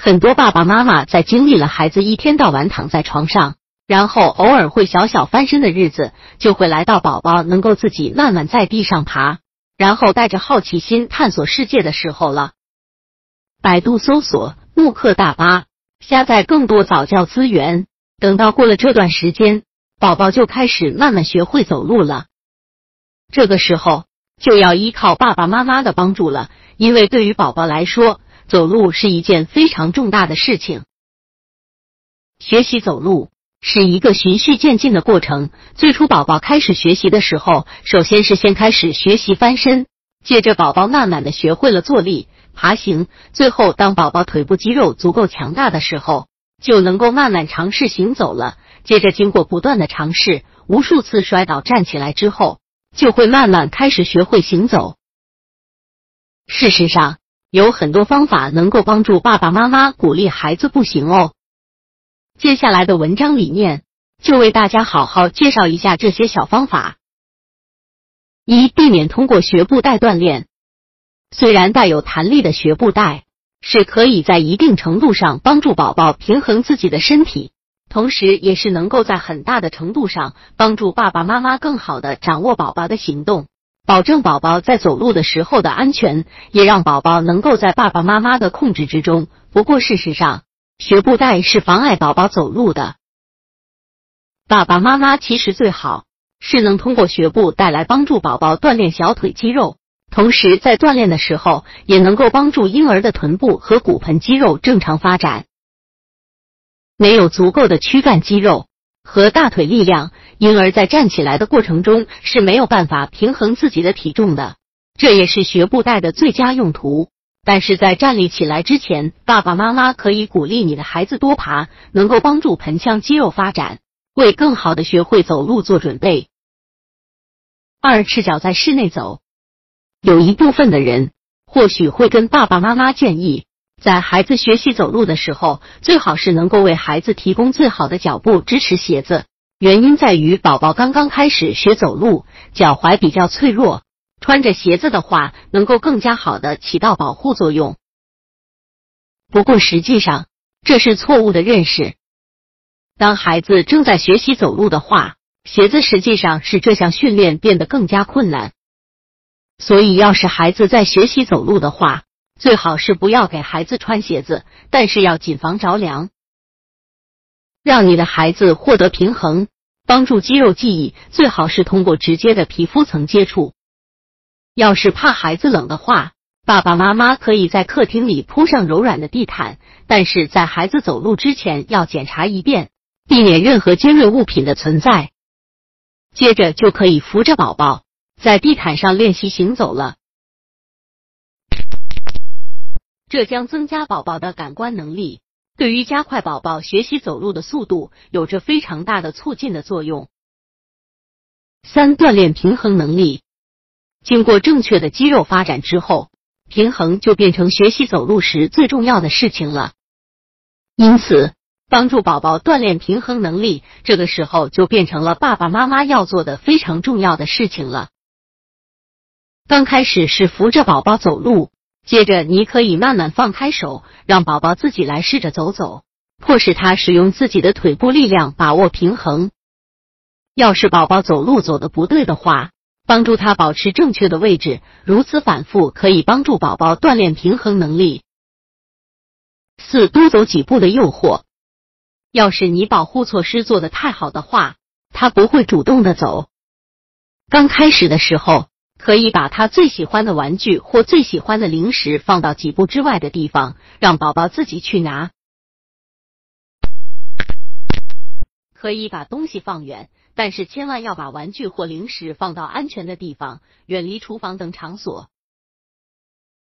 很多爸爸妈妈在经历了孩子一天到晚躺在床上，然后偶尔会小小翻身的日子，就会来到宝宝能够自己慢慢在地上爬，然后带着好奇心探索世界的时候了。百度搜索“慕课大巴”，下载更多早教资源。等到过了这段时间，宝宝就开始慢慢学会走路了。这个时候就要依靠爸爸妈妈的帮助了，因为对于宝宝来说。走路是一件非常重大的事情。学习走路是一个循序渐进的过程。最初宝宝开始学习的时候，首先是先开始学习翻身，接着宝宝慢慢的学会了坐立、爬行，最后当宝宝腿部肌肉足够强大的时候，就能够慢慢尝试行走了。接着经过不断的尝试，无数次摔倒站起来之后，就会慢慢开始学会行走。事实上。有很多方法能够帮助爸爸妈妈鼓励孩子步行哦。接下来的文章里面就为大家好好介绍一下这些小方法。一、避免通过学步带锻炼。虽然带有弹力的学步带是可以在一定程度上帮助宝宝平衡自己的身体，同时也是能够在很大的程度上帮助爸爸妈妈更好的掌握宝宝的行动。保证宝宝在走路的时候的安全，也让宝宝能够在爸爸妈妈的控制之中。不过，事实上，学步带是妨碍宝宝走路的。爸爸妈妈其实最好是能通过学步带来帮助宝宝锻炼小腿肌肉，同时在锻炼的时候也能够帮助婴儿的臀部和骨盆肌肉正常发展。没有足够的躯干肌肉。和大腿力量，婴儿在站起来的过程中是没有办法平衡自己的体重的，这也是学步带的最佳用途。但是在站立起来之前，爸爸妈妈可以鼓励你的孩子多爬，能够帮助盆腔肌肉发展，为更好的学会走路做准备。二，赤脚在室内走，有一部分的人或许会跟爸爸妈妈建议。在孩子学习走路的时候，最好是能够为孩子提供最好的脚步支持鞋子。原因在于，宝宝刚刚开始学走路，脚踝比较脆弱，穿着鞋子的话，能够更加好的起到保护作用。不过实际上这是错误的认识。当孩子正在学习走路的话，鞋子实际上是这项训练变得更加困难。所以，要是孩子在学习走路的话，最好是不要给孩子穿鞋子，但是要谨防着凉。让你的孩子获得平衡，帮助肌肉记忆，最好是通过直接的皮肤层接触。要是怕孩子冷的话，爸爸妈妈可以在客厅里铺上柔软的地毯，但是在孩子走路之前要检查一遍，避免任何尖锐物品的存在。接着就可以扶着宝宝在地毯上练习行走了。这将增加宝宝的感官能力，对于加快宝宝学习走路的速度有着非常大的促进的作用。三、锻炼平衡能力。经过正确的肌肉发展之后，平衡就变成学习走路时最重要的事情了。因此，帮助宝宝锻炼平衡能力，这个时候就变成了爸爸妈妈要做的非常重要的事情了。刚开始是扶着宝宝走路。接着，你可以慢慢放开手，让宝宝自己来试着走走，迫使他使用自己的腿部力量把握平衡。要是宝宝走路走的不对的话，帮助他保持正确的位置，如此反复可以帮助宝宝锻炼平衡能力。四多走几步的诱惑，要是你保护措施做的太好的话，他不会主动的走。刚开始的时候。可以把他最喜欢的玩具或最喜欢的零食放到几步之外的地方，让宝宝自己去拿。可以把东西放远，但是千万要把玩具或零食放到安全的地方，远离厨房等场所。